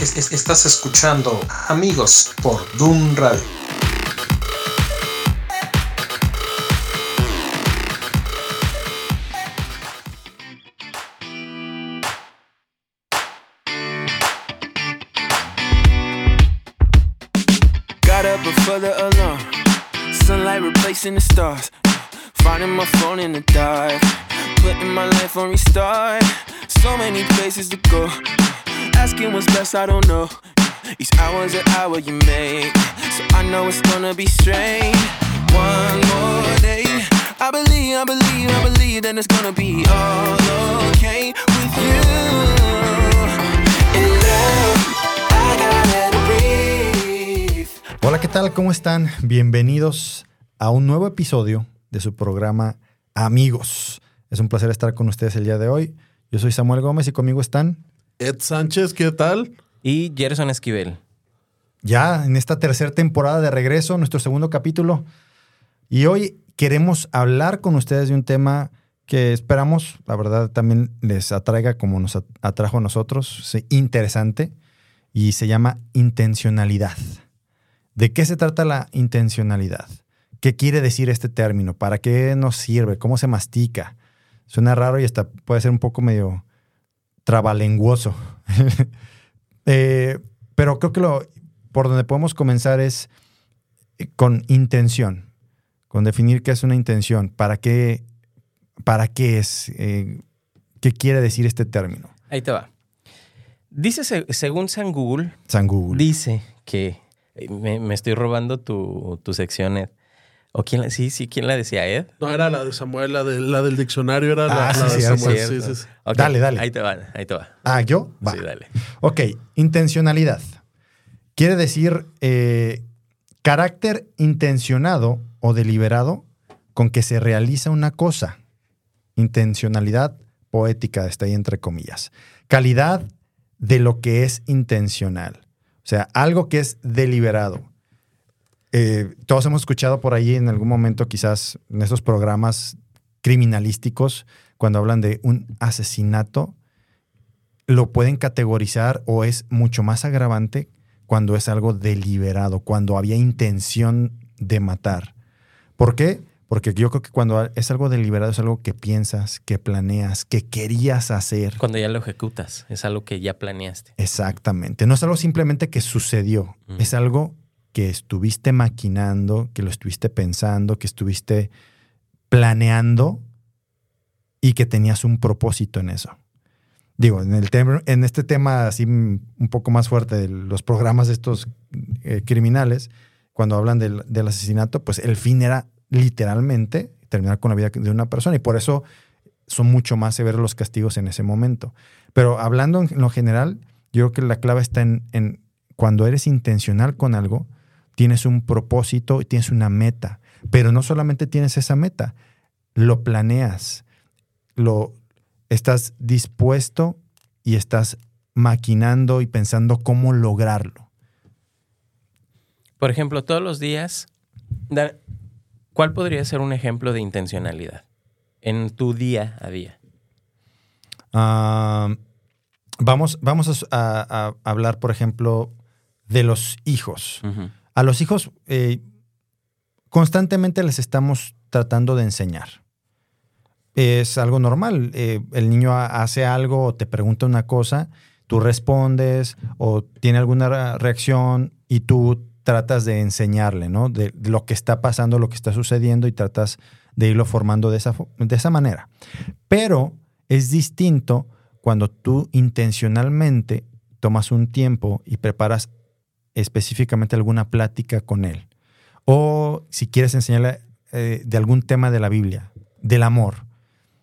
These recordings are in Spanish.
estás escuchando Amigos por Doom Radio. Got up before the alarm. Sunlight replacing the stars. Finding my phone in the dark. Putting my life on restart. So many places to go. Asking what's best, I don't know. Each hour's an hour you make. So I know it's gonna be strange. One more day. I believe, I believe, I believe that it's gonna be all okay with you. In I gotta breathe. Hola, ¿qué tal? ¿Cómo están? Bienvenidos a un nuevo episodio de su programa Amigos. Es un placer estar con ustedes el día de hoy. Yo soy Samuel Gómez y conmigo están Ed Sánchez, ¿qué tal? Y Gerson Esquivel. ya en esta tercera temporada de regreso, nuestro segundo capítulo. Y hoy queremos hablar con ustedes de un tema que esperamos, la verdad, también les atraiga como nos at- atrajo a nosotros, sí, interesante, y se llama intencionalidad. ¿De qué se trata la intencionalidad? ¿Qué quiere decir este término? ¿Para qué nos sirve? ¿Cómo se mastica? Suena raro y hasta puede ser un poco medio trabalenguoso. Eh, pero creo que lo, por donde podemos comenzar es eh, con intención, con definir qué es una intención, para qué, para qué es, eh, qué quiere decir este término. Ahí te va. Dice, se- según San Google, San Google. dice que me, me estoy robando tu, tu sección, Ed. ¿O quién la, sí, sí, quién la decía, Ed? No, era la de Samuel, la, de, la del diccionario, era la, Ah, la sí, de cierto, Samuel. Sí, sí, Dale, dale. Ahí te va, ahí te va. Ah, ¿yo? Va. Sí, dale. Ok, intencionalidad. Quiere decir eh, carácter intencionado o deliberado con que se realiza una cosa. Intencionalidad poética está ahí entre comillas. Calidad de lo que es intencional. O sea, algo que es deliberado. Eh, todos hemos escuchado por ahí en algún momento, quizás en esos programas criminalísticos, cuando hablan de un asesinato, lo pueden categorizar o es mucho más agravante cuando es algo deliberado, cuando había intención de matar. ¿Por qué? Porque yo creo que cuando es algo deliberado es algo que piensas, que planeas, que querías hacer. Cuando ya lo ejecutas, es algo que ya planeaste. Exactamente. No es algo simplemente que sucedió, Ujú. es algo que estuviste maquinando, que lo estuviste pensando, que estuviste planeando y que tenías un propósito en eso. Digo, en, el en este tema así un poco más fuerte de los programas de estos eh, criminales, cuando hablan del, asesinato, pues el fin era literalmente terminar con la vida de una persona y por eso son mucho más severos los castigos en ese momento. Pero hablando en lo general, yo creo que la clave está en cuando eres intencional con algo, tienes un propósito y tienes una meta. Pero no solamente tienes esa meta, lo planeas, lo estás dispuesto y estás maquinando y pensando cómo lograrlo. Por ejemplo, todos los días, ¿cuál podría ser un ejemplo de intencionalidad en tu día a día? Ah, vamos vamos a, a- a hablar, por ejemplo, de los hijos. A los hijos eh, constantemente les estamos tratando de enseñar. Es algo normal. eh, el niño ha- hace algo o te pregunta una cosa, tú respondes o tiene alguna re- reacción y tú tratas de enseñarle, ¿no? De, de lo que está pasando, lo que está sucediendo y tratas de irlo formando de esa, de esa manera. Pero es distinto cuando tú intencionalmente tomas un tiempo y preparas específicamente alguna plática con él. O si quieres enseñarle eh, de algún tema de la Biblia, del amor,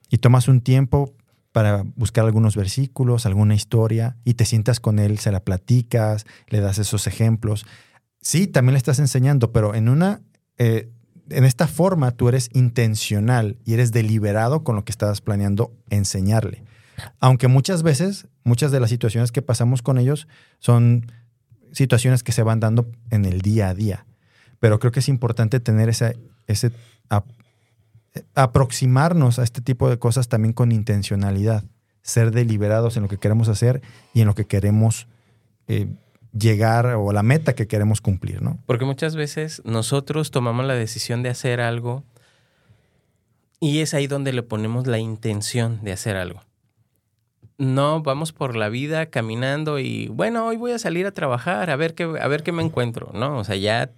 y tomas un tiempo para buscar algunos versículos, alguna historia, y te sientas con él, se la platicas, le das esos ejemplos. Sí, también le estás enseñando, pero en una, eh, en esta forma tú eres intencional y eres deliberado con lo que estás planeando enseñarle. Aunque muchas veces, muchas de las situaciones que pasamos con ellos son situaciones que se van dando en el día a día. Pero creo que es importante tener ese a- aproximarnos a este tipo de cosas también con intencionalidad, ser deliberados en lo que queremos hacer y en lo que queremos eh, llegar o la meta que queremos cumplir, ¿no? Porque muchas veces nosotros tomamos la decisión de hacer algo y es ahí donde le ponemos la intención de hacer algo. No, vamos por la vida caminando y bueno, hoy voy a salir a trabajar, a ver qué, a ver qué me encuentro, ¿no? O sea, ya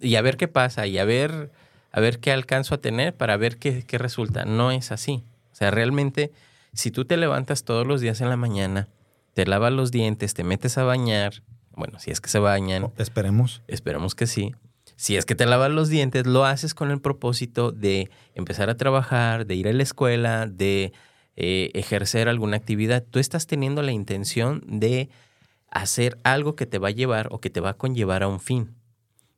y a ver qué pasa y a ver, a ver qué alcanzo a tener para ver qué, qué resulta. No es así. O sea, realmente, si tú te levantas todos los días en la mañana, te lavas los dientes, te metes a bañar, bueno, si es que se bañan, Esperemos. esperemos que sí. Si es que te lavas los dientes, lo haces con el propósito de empezar a trabajar, de ir a la escuela, de eh, ejercer alguna actividad. Tú estás teniendo la intención de hacer algo que te va a llevar o que te va a conllevar a un fin.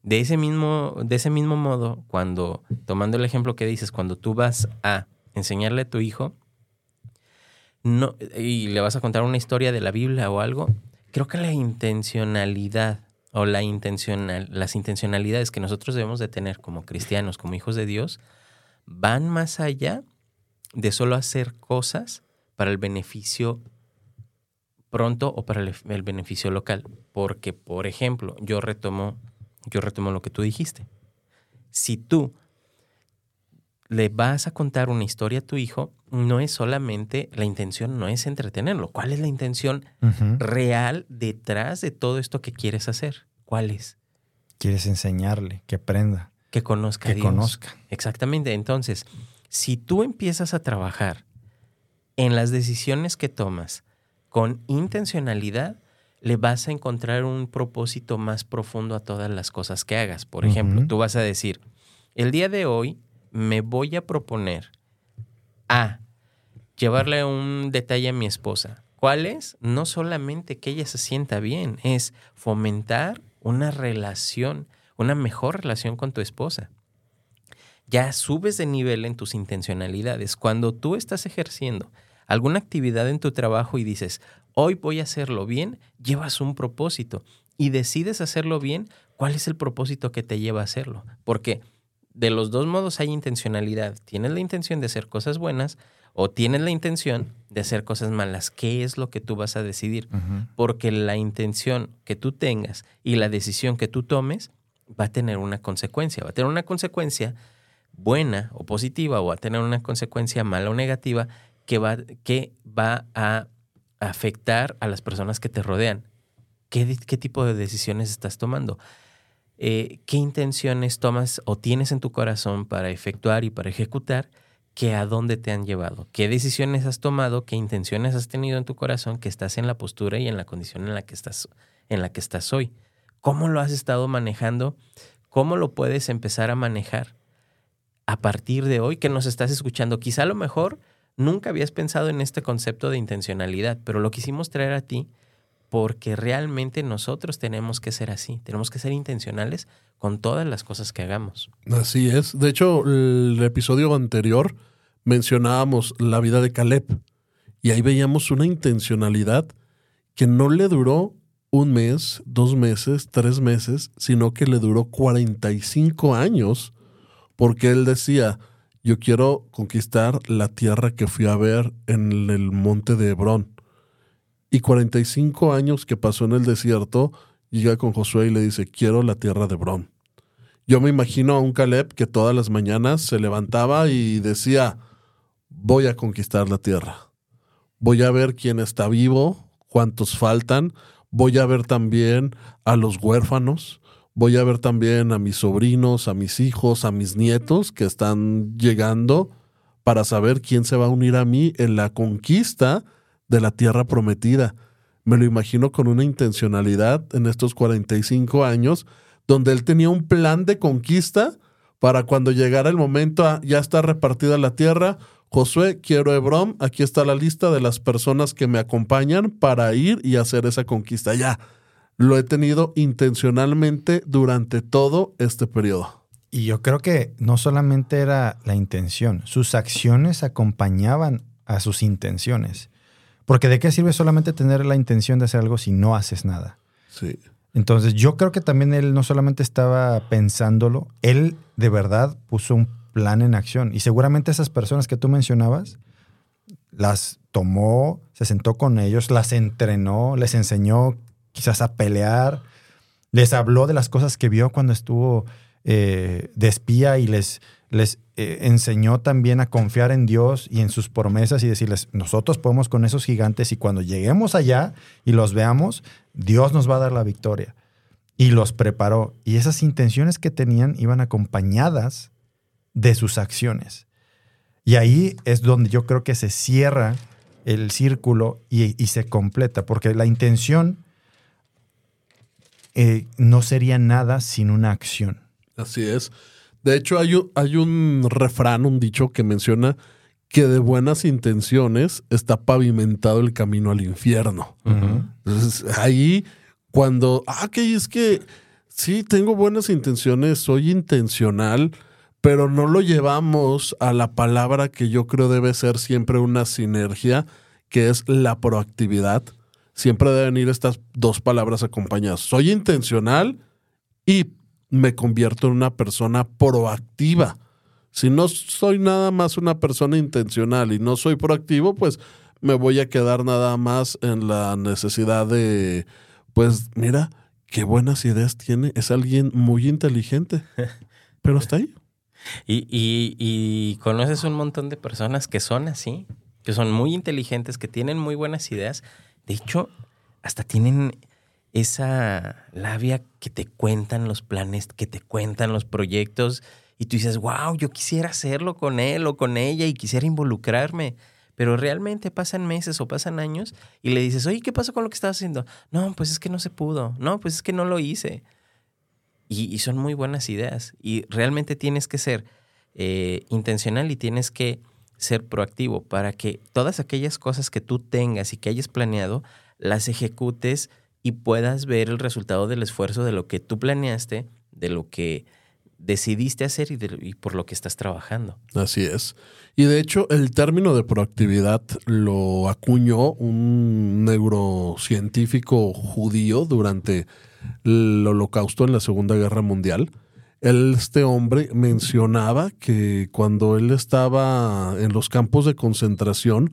De ese mismo, de ese mismo modo, cuando, tomando el ejemplo que dices, cuando tú vas a enseñarle a tu hijo no, y le vas a contar una historia de la Biblia o algo, creo que la intencionalidad o la intencional, las intencionalidades que nosotros debemos de tener como cristianos, como hijos de Dios, van más allá de solo hacer cosas para el beneficio pronto o para el, el beneficio local. Porque, por ejemplo, yo retomo, yo retomo lo que tú dijiste. Si tú le vas a contar una historia a tu hijo, no es solamente, la intención no es entretenerlo. ¿Cuál es la intención real detrás de todo esto que quieres hacer? ¿Cuál es? Quieres enseñarle, que aprenda, Que conozca a que Dios. conozca. Exactamente. Entonces, si tú empiezas a trabajar en las decisiones que tomas con intencionalidad, le vas a encontrar un propósito más profundo a todas las cosas que hagas. Por ejemplo, tú vas a decir, el día de hoy me voy a proponer a llevarle un detalle a mi esposa. ¿Cuál es? No solamente que ella se sienta bien, es fomentar una relación, una mejor relación con tu esposa ya subes de nivel en tus intencionalidades. Cuando tú estás ejerciendo alguna actividad en tu trabajo y dices, hoy voy a hacerlo bien, llevas un propósito y decides hacerlo bien, ¿cuál es el propósito que te lleva a hacerlo? Porque de los dos modos hay intencionalidad. Tienes la intención de hacer cosas buenas o tienes la intención de hacer cosas malas. ¿Qué es lo que tú vas a decidir? Porque la intención que tú tengas y la decisión que tú tomes va a tener una consecuencia. Va a tener una consecuencia buena o positiva o va a tener una consecuencia mala o negativa que va, que va a afectar a las personas que te rodean. ¿Qué, qué tipo de decisiones estás tomando? Eh, ¿Qué intenciones tomas o tienes en tu corazón para efectuar y para ejecutar? que a dónde te han llevado, qué decisiones has tomado, qué intenciones has tenido en tu corazón, que estás en la postura y en la condición en la que estás, en la que estás hoy. ¿Cómo lo has estado manejando? ¿Cómo lo puedes empezar a manejar a partir de hoy que nos estás escuchando? Quizá a lo mejor nunca habías pensado en este concepto de intencionalidad, pero lo quisimos traer a ti porque realmente nosotros tenemos que ser así, tenemos que ser intencionales con todas las cosas que hagamos. Así es. De hecho, el episodio anterior mencionábamos la vida de Caleb y ahí veíamos una intencionalidad que no le duró un mes, dos meses, tres meses, sino que le duró 45 años porque él decía, yo quiero conquistar la tierra que fui a ver en el monte de Hebrón. Y 45 años que pasó en el desierto, llega con Josué y le dice, quiero la tierra de Hebrón. Yo me imagino a un Caleb que todas las mañanas se levantaba y decía, voy a conquistar la tierra. Voy a ver quién está vivo, cuántos faltan. Voy a ver también a los huérfanos. Voy a ver también a mis sobrinos, a mis hijos, a mis nietos que están llegando para saber quién se va a unir a mí en la conquista de la tierra prometida. Me lo imagino con una intencionalidad en estos 45 años donde él tenía un plan de conquista para cuando llegara el momento, a, ya está repartida la tierra. Josué, quiero Hebrón, aquí está la lista de las personas que me acompañan para ir y hacer esa conquista. Ya, lo he tenido intencionalmente durante todo este periodo. Y yo creo que no solamente era la intención, sus acciones acompañaban a sus intenciones. Porque de qué sirve solamente tener la intención de hacer algo si no haces nada. Sí. Entonces yo creo que también él no solamente estaba pensándolo, él de verdad puso un plan en acción. Y seguramente esas personas que tú mencionabas las tomó, se sentó con ellos, las entrenó, les enseñó quizás a pelear. Les habló de las cosas que vio cuando estuvo eh, de espía y les, les eh, enseñó también a confiar en Dios y en sus promesas y decirles, nosotros podemos con esos gigantes y cuando lleguemos allá y los veamos, Dios nos va a dar la victoria. Y los preparó. Y esas intenciones que tenían iban acompañadas de sus acciones. Y ahí es donde yo creo que se cierra el círculo y, y se completa, porque la intención eh, no sería nada sin una acción. Así es. De hecho, hay un, hay un refrán, un dicho que menciona que de buenas intenciones está pavimentado el camino al infierno. Entonces, ahí cuando, ah, que es que sí, tengo buenas intenciones, soy intencional, pero no lo llevamos a la palabra que yo creo debe ser siempre una sinergia, que es la proactividad. Siempre deben ir estas dos palabras acompañadas. Soy intencional y me convierto en una persona proactiva. Si no soy nada más una persona intencional y no soy proactivo, pues me voy a quedar nada más en la necesidad de, pues mira, qué buenas ideas tiene. Es alguien muy inteligente, pero está ahí. Y, y, y conoces un montón de personas que son así, que son muy inteligentes, que tienen muy buenas ideas. De hecho, hasta tienen esa labia que te cuentan los planes, que te cuentan los proyectos y tú dices, wow, yo quisiera hacerlo con él o con ella y quisiera involucrarme. Pero realmente pasan meses o pasan años y le dices, oye, ¿qué pasó con lo que estabas haciendo? No, pues es que no se pudo. No, pues es que no lo hice. Y, son muy buenas ideas. Y realmente tienes que ser eh, intencional y tienes que ser proactivo para que todas aquellas cosas que tú tengas y que hayas planeado, las ejecutes y puedas ver el resultado del esfuerzo de lo que tú planeaste, de lo que decidiste hacer y, de- y por lo que estás trabajando. Así es. Y de hecho, el término de proactividad lo acuñó un neurocientífico judío durante el holocausto en la Segunda Guerra Mundial. Él, este hombre mencionaba que cuando él estaba en los campos de concentración,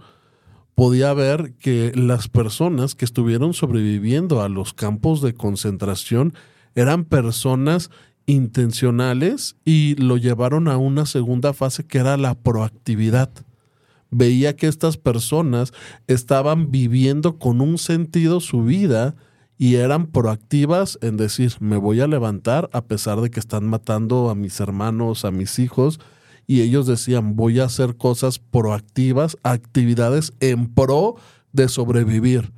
podía ver que las personas que estuvieron sobreviviendo a los campos de concentración eran personas intencionales y lo llevaron a una segunda fase que era la proactividad. Veía que estas personas estaban viviendo con un sentido su vida y eran proactivas en decir, me voy a levantar a pesar de que están matando a mis hermanos, a mis hijos, y ellos decían, voy a hacer cosas proactivas, actividades en pro de sobrevivir.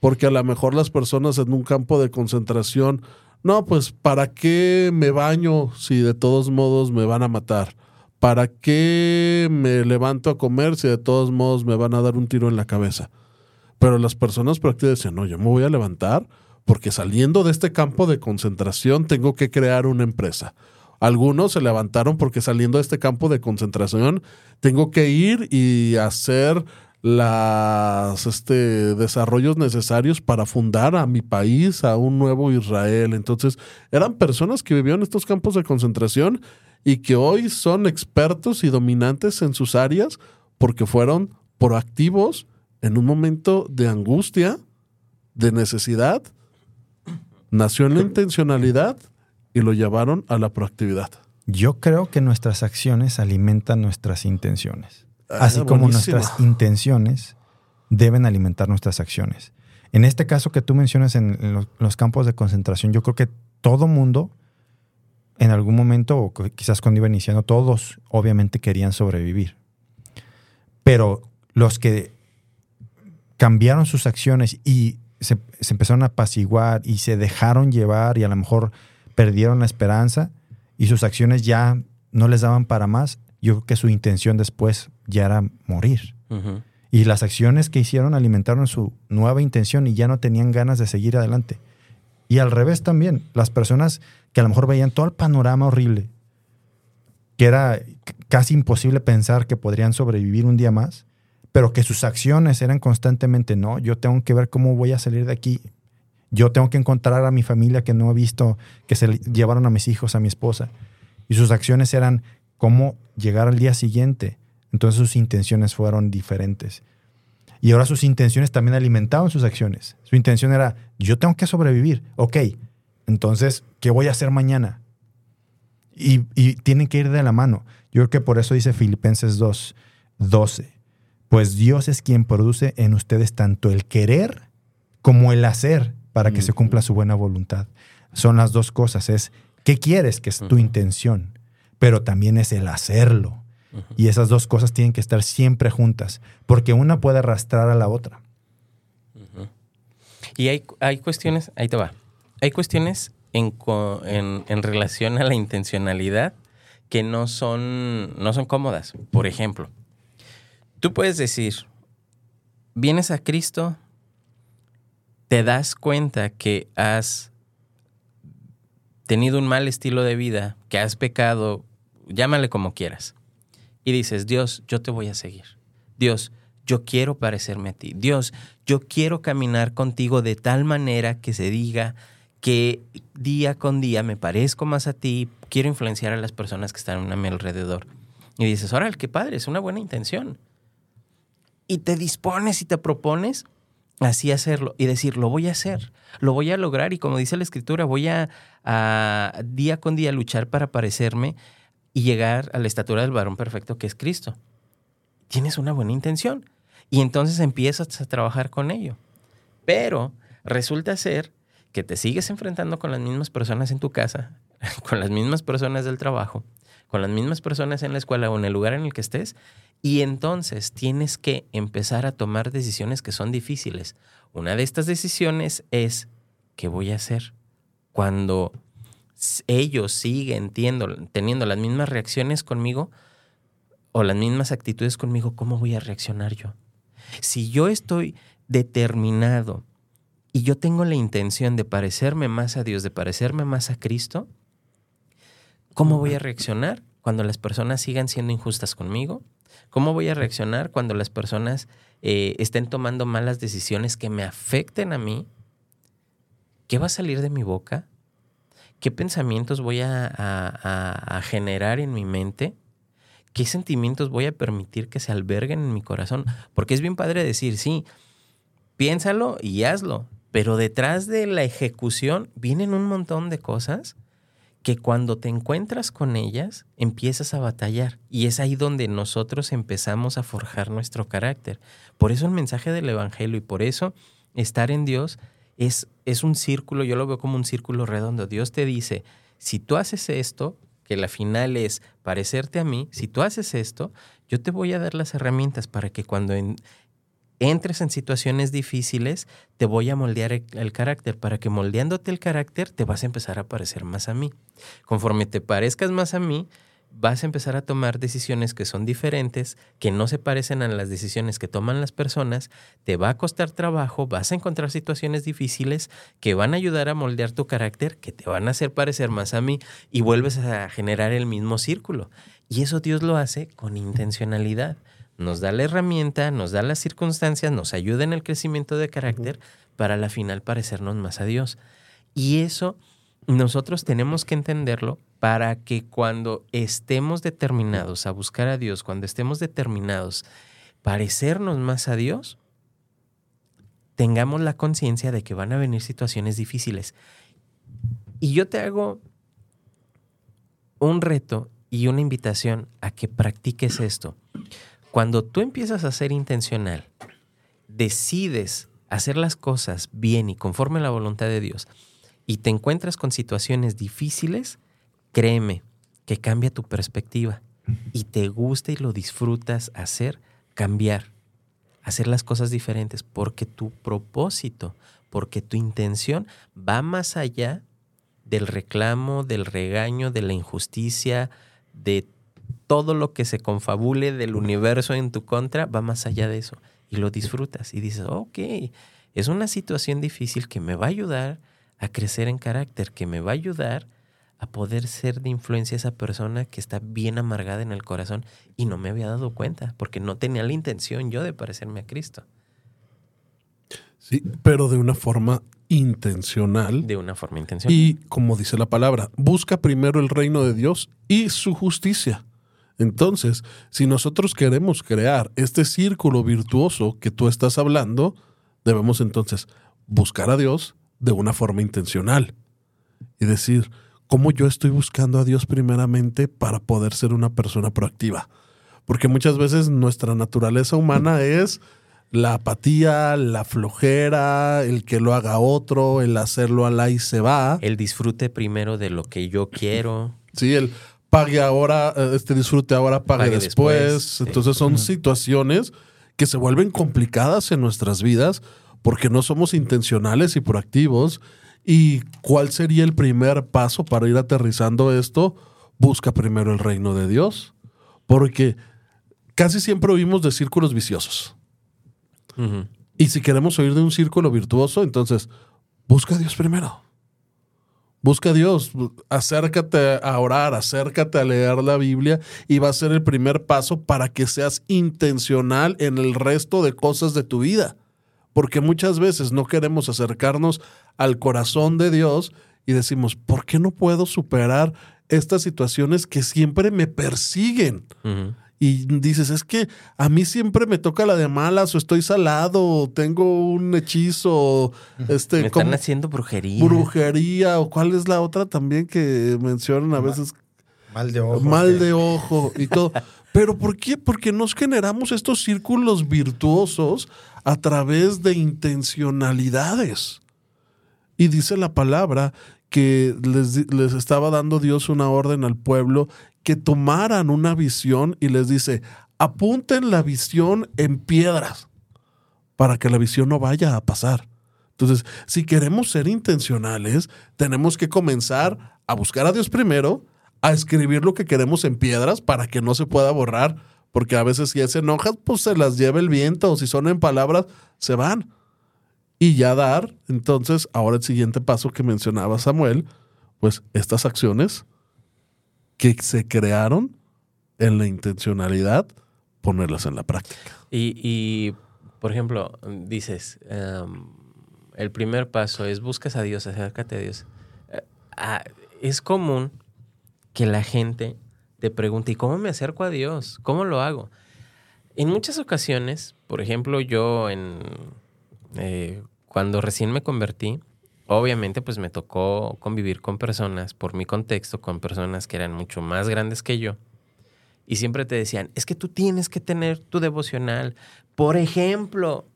Porque a lo mejor las personas en un campo de concentración, no, pues ¿para qué me baño si de todos modos me van a matar? ¿Para qué me levanto a comer si de todos modos me van a dar un tiro en la cabeza? Pero las personas proactivas decían, no, yo me voy a levantar porque saliendo de este campo de concentración tengo que crear una empresa. Algunos se levantaron porque saliendo de este campo de concentración tengo que ir y hacer los este, desarrollos necesarios para fundar a mi país, a un nuevo Israel. Entonces, eran personas que vivían en estos campos de concentración y que hoy son expertos y dominantes en sus áreas porque fueron proactivos en un momento de angustia, de necesidad, nació en la intencionalidad y lo llevaron a la proactividad. Yo creo que nuestras acciones alimentan nuestras intenciones. Ah, Así como buenísimo. nuestras intenciones deben alimentar nuestras acciones. En este caso que tú mencionas en, los, campos de concentración, yo creo que todo mundo, en algún momento, o quizás cuando iba iniciando, todos obviamente querían sobrevivir. Pero los que cambiaron sus acciones y se, se empezaron a apaciguar y se dejaron llevar y a lo mejor perdieron la esperanza y sus acciones ya no les daban para más, yo creo que su intención después ya era morir. Y las acciones que hicieron alimentaron su nueva intención y ya no tenían ganas de seguir adelante. Y al revés también, las personas que a lo mejor veían todo el panorama horrible, que era casi imposible pensar que podrían sobrevivir un día más, pero que sus acciones eran constantemente, no, yo tengo que ver cómo voy a salir de aquí. Yo tengo que encontrar a mi familia que no he visto, que se le- llevaron a mis hijos, a mi esposa. Y sus acciones eran cómo llegar al día siguiente. Entonces sus intenciones fueron diferentes. Y ahora sus intenciones también alimentaban sus acciones. Su intención era, yo tengo que sobrevivir. Ok, entonces, ¿qué voy a hacer mañana? Y, y tienen que ir de la mano. Yo creo que por eso dice Filipenses 2, 12. Pues Dios es quien produce en ustedes tanto el querer como el hacer para que se cumpla su buena voluntad. Son las dos cosas. Es qué quieres, que es tu intención, pero también es el hacerlo. Y esas dos cosas tienen que estar siempre juntas, porque una puede arrastrar a la otra. Y hay, hay cuestiones, ahí te va, hay cuestiones en, en- en relación a la intencionalidad que no son, no son cómodas. Por ejemplo, tú puedes decir, vienes a Cristo, te das cuenta que has tenido un mal estilo de vida, que has pecado, llámale como quieras. Y dices, Dios, yo te voy a seguir. Dios, yo quiero parecerme a ti. Dios, yo quiero caminar contigo de tal manera que se diga que día con día me parezco más a ti, quiero influenciar a las personas que están a mi alrededor. Y dices, órale, qué padre, es una buena intención. Y te dispones y te propones así hacerlo y decir, lo voy a hacer, lo voy a lograr y como dice la escritura, voy a, a día con día luchar para parecerme y llegar a la estatura del varón perfecto que es Cristo. Tienes una buena intención y entonces empiezas a trabajar con ello. Pero resulta ser que te sigues enfrentando con las mismas personas en tu casa, con las mismas personas del trabajo, con las mismas personas en la escuela o en el lugar en el que estés, y entonces tienes que empezar a tomar decisiones que son difíciles. Una de estas decisiones es, ¿qué voy a hacer? Cuando ellos siguen teniendo las mismas reacciones conmigo o las mismas actitudes conmigo, ¿cómo voy a reaccionar yo? Si yo estoy determinado y yo tengo la intención de parecerme más a Dios, de parecerme más a Cristo, ¿cómo voy a reaccionar cuando las personas sigan siendo injustas conmigo? ¿Cómo voy a reaccionar cuando las personas eh, estén tomando malas decisiones que me afecten a mí? ¿Qué va a salir de mi boca? ¿Qué pensamientos voy a, a- a- a generar en mi mente? ¿Qué sentimientos voy a permitir que se alberguen en mi corazón? Porque es bien padre decir, sí, piénsalo y hazlo, pero detrás de la ejecución vienen un montón de cosas que cuando te encuentras con ellas empiezas a batallar y es ahí donde nosotros empezamos a forjar nuestro carácter. Por eso el mensaje del Evangelio y por eso estar en Dios es, es un círculo, yo lo veo como un círculo redondo. Dios te dice, si tú haces esto, que la final es parecerte a mí, si tú haces esto, yo te voy a dar las herramientas para que cuando entres en situaciones difíciles, te voy a moldear el, carácter, para que moldeándote el carácter te vas a empezar a parecer más a mí. Conforme te parezcas más a mí, vas a empezar a tomar decisiones que son diferentes, que no se parecen a las decisiones que toman las personas, te va a costar trabajo, vas a encontrar situaciones difíciles que van a ayudar a moldear tu carácter, que te van a hacer parecer más a mí y vuelves a generar el mismo círculo. Y eso Dios lo hace con intencionalidad. Nos da la herramienta, nos da las circunstancias, nos ayuda en el crecimiento de carácter para la final parecernos más a Dios. Y eso nosotros tenemos que entenderlo para que cuando estemos determinados a buscar a Dios, cuando estemos determinados parecernos más a Dios, tengamos la conciencia de que van a venir situaciones difíciles. Y yo te hago un reto y una invitación a que practiques esto. Cuando tú empiezas a ser intencional, decides hacer las cosas bien y conforme a la voluntad de Dios, y te encuentras con situaciones difíciles, créeme que cambia tu perspectiva y te gusta y lo disfrutas hacer, cambiar, hacer las cosas diferentes, porque tu propósito, porque tu intención va más allá del reclamo, del regaño, de la injusticia, de todo lo que se confabule del universo en tu contra, va más allá de eso. Y lo disfrutas y dices, ok, es una situación difícil que me va a ayudar a crecer en carácter, que me va a ayudar a poder ser de influencia esa persona que está bien amargada en el corazón y no me había dado cuenta, porque no tenía la intención yo de parecerme a Cristo, Sí, pero de una forma intencional. de una forma intencional. Y como dice la palabra, busca primero el reino de Dios y su justicia. Entonces, si nosotros queremos crear este círculo virtuoso que tú estás hablando, debemos entonces buscar a Dios de una forma intencional y decir, ¿cómo yo estoy buscando a Dios primeramente para poder ser una persona proactiva? Porque muchas veces nuestra naturaleza humana es la apatía, la flojera, el que lo haga otro, el hacerlo al y se va. El disfrute primero de lo que yo quiero. Sí, el pague ahora, eh, este disfrute ahora, pague, Pague después. Entonces son situaciones que se vuelven complicadas en nuestras vidas porque no somos intencionales y proactivos. ¿Y cuál sería el primer paso para ir aterrizando esto? Busca primero el reino de Dios. Porque casi siempre oímos de círculos viciosos. Y si queremos oír de un círculo virtuoso, entonces busca a Dios primero. Busca a Dios, acércate a orar, acércate a leer la Biblia y va a ser el primer paso para que seas intencional en el resto de cosas de tu vida. Porque muchas veces no queremos acercarnos al corazón de Dios y decimos, ¿por qué no puedo superar estas situaciones que siempre me persiguen? Y dices, es que a mí siempre me toca la de malas, o estoy salado, o tengo un hechizo, este, Me están como haciendo brujería. brujería, o cuál es la otra también que mencionan a veces, Mal de ojo. mal de ojo y todo. Pero ¿por qué? Porque nos generamos estos círculos virtuosos a través de intencionalidades. Y dice la palabra que les, les estaba dando Dios una orden al pueblo que tomaran una visión y les dice, apunten la visión en piedras para que la visión no vaya a pasar. Entonces, si queremos ser intencionales, tenemos que comenzar a buscar a Dios primero, a escribir lo que queremos en piedras para que no se pueda borrar, porque a veces si es en hojas, pues se las lleva el viento, o si son en palabras, se van. Y ya dar, entonces, ahora el siguiente paso que mencionaba Samuel, pues estas acciones que se crearon en la intencionalidad, ponerlas en la práctica. Y, por ejemplo, dices, em, el primer paso es buscas a Dios, acércate a Dios. Eh, ah, es común que la gente te pregunte, ¿y cómo me acerco a Dios? ¿Cómo lo hago? En muchas ocasiones, por ejemplo, yo en eh, cuando recién me convertí, obviamente pues me tocó convivir con personas, por mi contexto, con personas que eran mucho más grandes que yo. Y siempre te decían, es que tú tienes que tener tu devocional. Por ejemplo,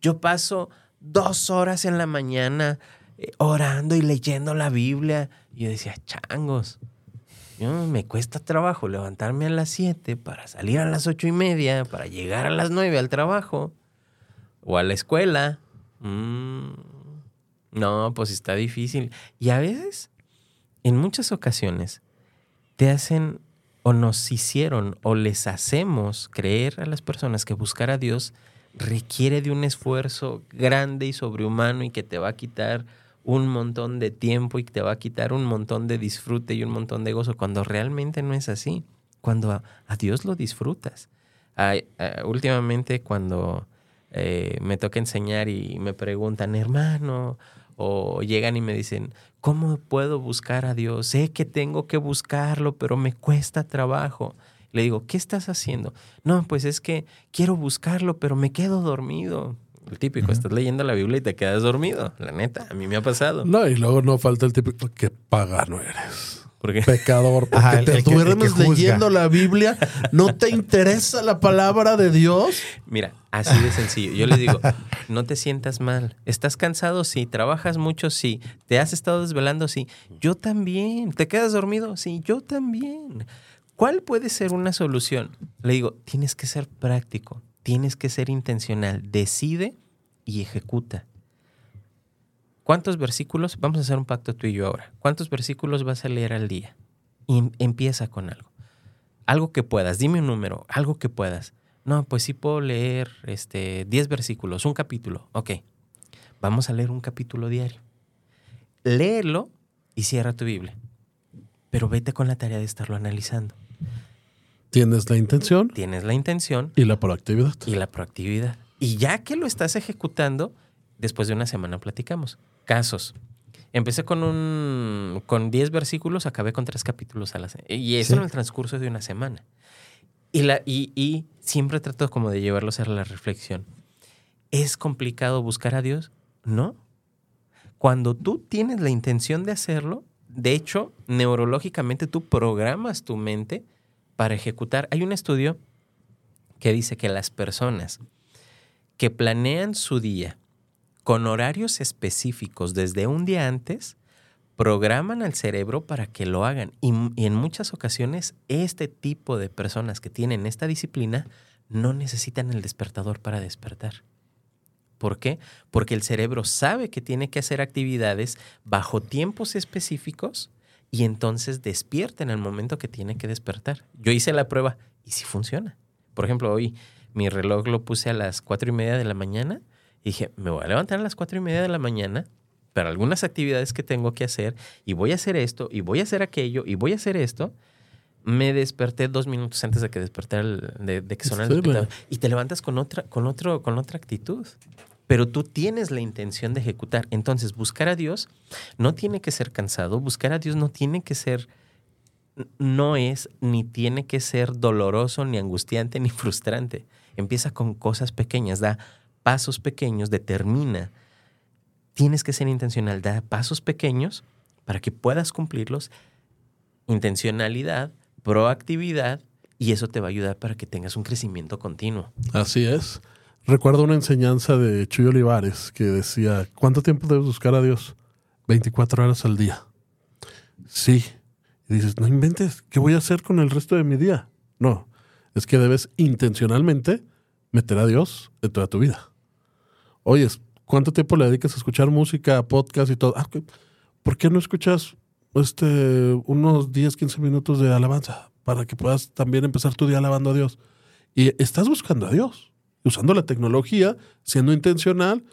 yo paso dos horas en la mañana eh, orando y leyendo la Biblia. Y yo decía, changos, yo, me cuesta trabajo levantarme a las 7 para salir a las ocho y media, para llegar a las 9 al trabajo o a la escuela. Mm, no, pues está difícil. Y a veces, en muchas ocasiones, te hacen o nos hicieron o les hacemos creer a las personas que buscar a Dios requiere de un esfuerzo grande y sobrehumano y que te va a quitar un montón de tiempo y que te va a quitar un montón de disfrute y un montón de gozo, cuando realmente no es así, cuando a, Dios lo disfrutas. Últimamente cuando eh, me toca enseñar y me preguntan, hermano, o llegan y me dicen, ¿cómo puedo buscar a Dios? Sé que tengo que buscarlo, pero me cuesta trabajo. Le digo, ¿qué estás haciendo? No, pues es que quiero buscarlo, pero me quedo dormido. El típico, estás leyendo la Biblia y te quedas dormido. La neta, a mí me ha pasado. No, y luego no falta el típico que pagano eres. Porque Pecador, porque Ajá, el- te el que- el que duermes leyendo la Biblia, no te interesa la palabra de Dios. Mira, así de sencillo. Yo le digo, no te sientas mal. ¿Estás cansado? Sí. ¿Trabajas mucho? Sí. ¿Te has estado desvelando? Sí. Yo también. ¿Te quedas dormido? Sí, yo también. ¿Cuál puede ser una solución? Le digo, tienes que ser práctico, tienes que ser intencional. Decide y ejecuta. ¿Cuántos versículos? Vamos a hacer un pacto tú y yo ahora. ¿Cuántos versículos vas a leer al día? Y em- empieza con algo. Algo que puedas. Dime un número. Algo que puedas. No, pues sí puedo leer este, 10 versículos, un capítulo. Ok. Vamos a leer un capítulo diario. Léelo y cierra tu Biblia. Pero vete con la tarea de estarlo analizando. Tienes la intención Tienes la intención y la proactividad. y la proactividad. Y ya que lo estás ejecutando, después de una semana platicamos. Casos. Empecé con un con 10 versículos, acabé con tres capítulos a la semana. Y eso Sí. en el transcurso de una semana. Y, la, y, y siempre trato como de llevarlos a la reflexión. ¿Es complicado buscar a Dios? No. Cuando tú tienes la intención de hacerlo, de hecho, neurológicamente tú programas tu mente para ejecutar. Hay un estudio que dice que las personas que planean su día con horarios específicos desde un día antes, programan al cerebro para que lo hagan. Y, en muchas ocasiones, este tipo de personas que tienen esta disciplina no necesitan el despertador para despertar. ¿Por qué? Porque el cerebro sabe que tiene que hacer actividades bajo tiempos específicos y entonces despierta en el momento que tiene que despertar. Yo hice la prueba y sí funciona. Por ejemplo, hoy mi reloj lo puse a las cuatro y media de la mañana y dije, me voy a levantar a las cuatro y media de la mañana para algunas actividades que tengo que hacer y voy a hacer esto y voy a hacer aquello y voy a hacer esto. Me desperté dos minutos antes de que despertara, de, de, que sonara el despertador. Y te levantas con otra, con, otro, con otra actitud. Pero tú tienes la intención de ejecutar. Entonces, buscar a Dios no tiene que ser cansado. Buscar a Dios no tiene que ser, no es, ni tiene que ser doloroso, ni angustiante, ni frustrante. Empieza con cosas pequeñas, da pasos pequeños, determina. Tienes que ser intencional, da pasos pequeños para que puedas cumplirlos. Intencionalidad, proactividad, y eso te va a ayudar para que tengas un crecimiento continuo. Así es. Recuerdo una enseñanza de Chuy Olivares que decía, ¿cuánto tiempo debes buscar a Dios? 24 horas al día. Sí. Y dices, no inventes, ¿qué voy a hacer con el resto de mi día? No, es que debes intencionalmente meter a Dios en toda tu vida. Oye, ¿cuánto tiempo le dedicas a escuchar música, podcast y todo? Ah, ¿Por qué no escuchas este, unos 10, 15 minutos de alabanza para que puedas también empezar tu día alabando a Dios? Y estás buscando a Dios, usando la tecnología, siendo intencional.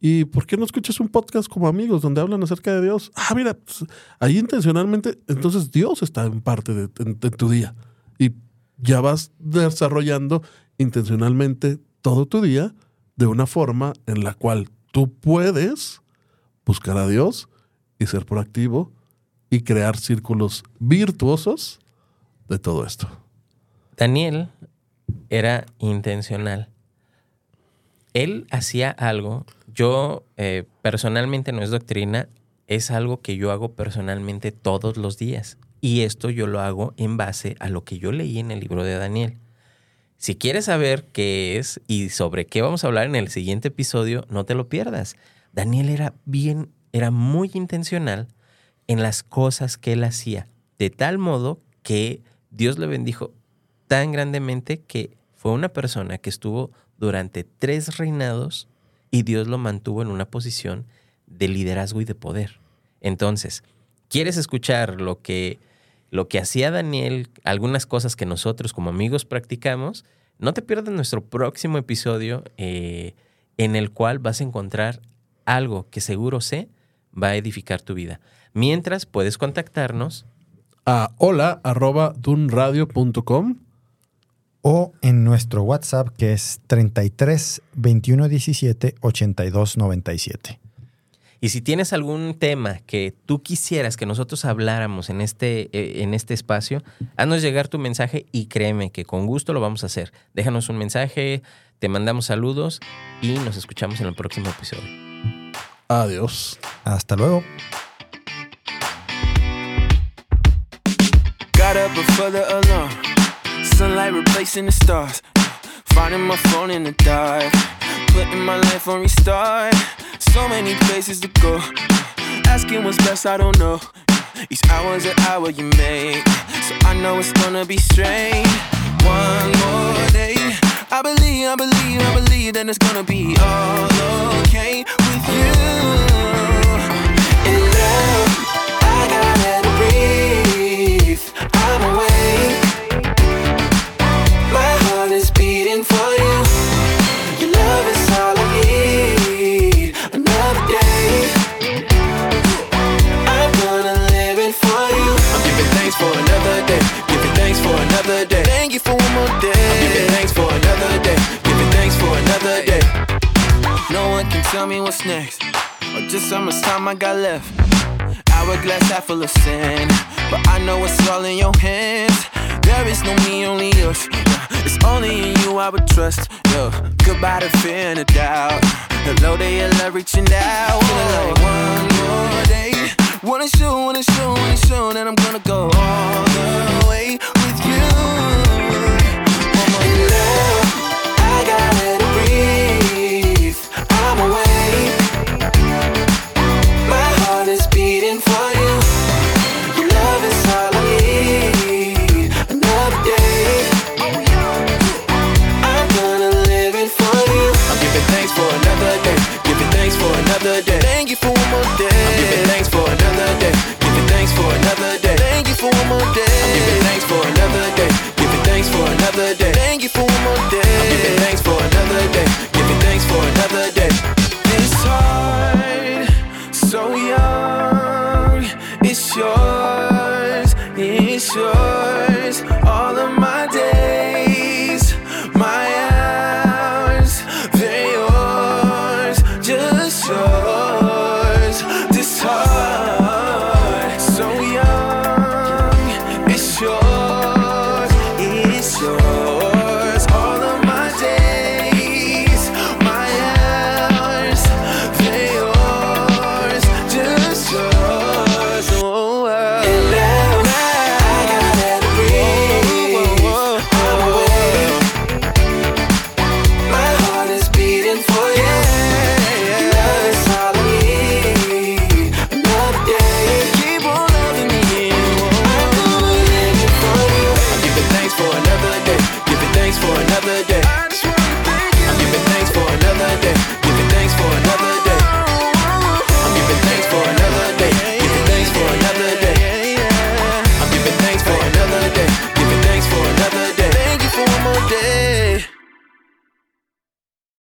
¿Y por qué no escuchas un podcast como amigos donde hablan acerca de Dios? Ah, mira, pues, ahí intencionalmente, entonces Dios está en parte de, tu día. Y ya vas desarrollando intencionalmente todo tu día de una forma en la cual tú puedes buscar a Dios y ser proactivo y crear círculos virtuosos de todo esto. Daniel era intencional. Él hacía algo, yo eh, personalmente no es doctrina, es algo que yo hago personalmente todos los días. Y esto yo lo hago en base a lo que yo leí en el libro de Daniel. Si quieres saber qué es y sobre qué vamos a hablar en el siguiente episodio, no te lo pierdas. Daniel era bien, era muy intencional en las cosas que él hacía, de tal modo que Dios le bendijo tan grandemente que fue una persona que estuvo durante tres reinados y Dios lo mantuvo en una posición de liderazgo y de poder. Entonces, ¿quieres escuchar lo que lo que hacía Daniel, algunas cosas que nosotros como amigos practicamos, no te pierdas nuestro próximo episodio eh, en el cual vas a encontrar algo que seguro sé va a edificar tu vida. Mientras puedes contactarnos a hola arroba dunradio.com o en nuestro WhatsApp que es 33 21 17 82 97. Y si tienes algún tema que tú quisieras que nosotros habláramos en este, eh, en este espacio, haznos llegar tu mensaje y créeme que con gusto lo vamos a hacer. Déjanos un mensaje, te mandamos saludos y nos escuchamos en el próximo episodio. Adiós. Hasta luego. Got up before the alarm. Sunlight replacing the stars. Finding my phone in the dark. Putting my life on restart. So many places to go. Asking what's best, I don't know. Each hour's an hour you make. So I know it's gonna be strange. One more day. I believe, I believe, I believe that it's gonna be all okay with you. In love, I gotta breathe. Tell me what's next. Or just how much time I got left. Hourglass half full of sin. But I know it's all in your hands. There is no me, only us. It's only in you I would trust. Yeah. Goodbye to fear and doubt. Hello, they are reaching out.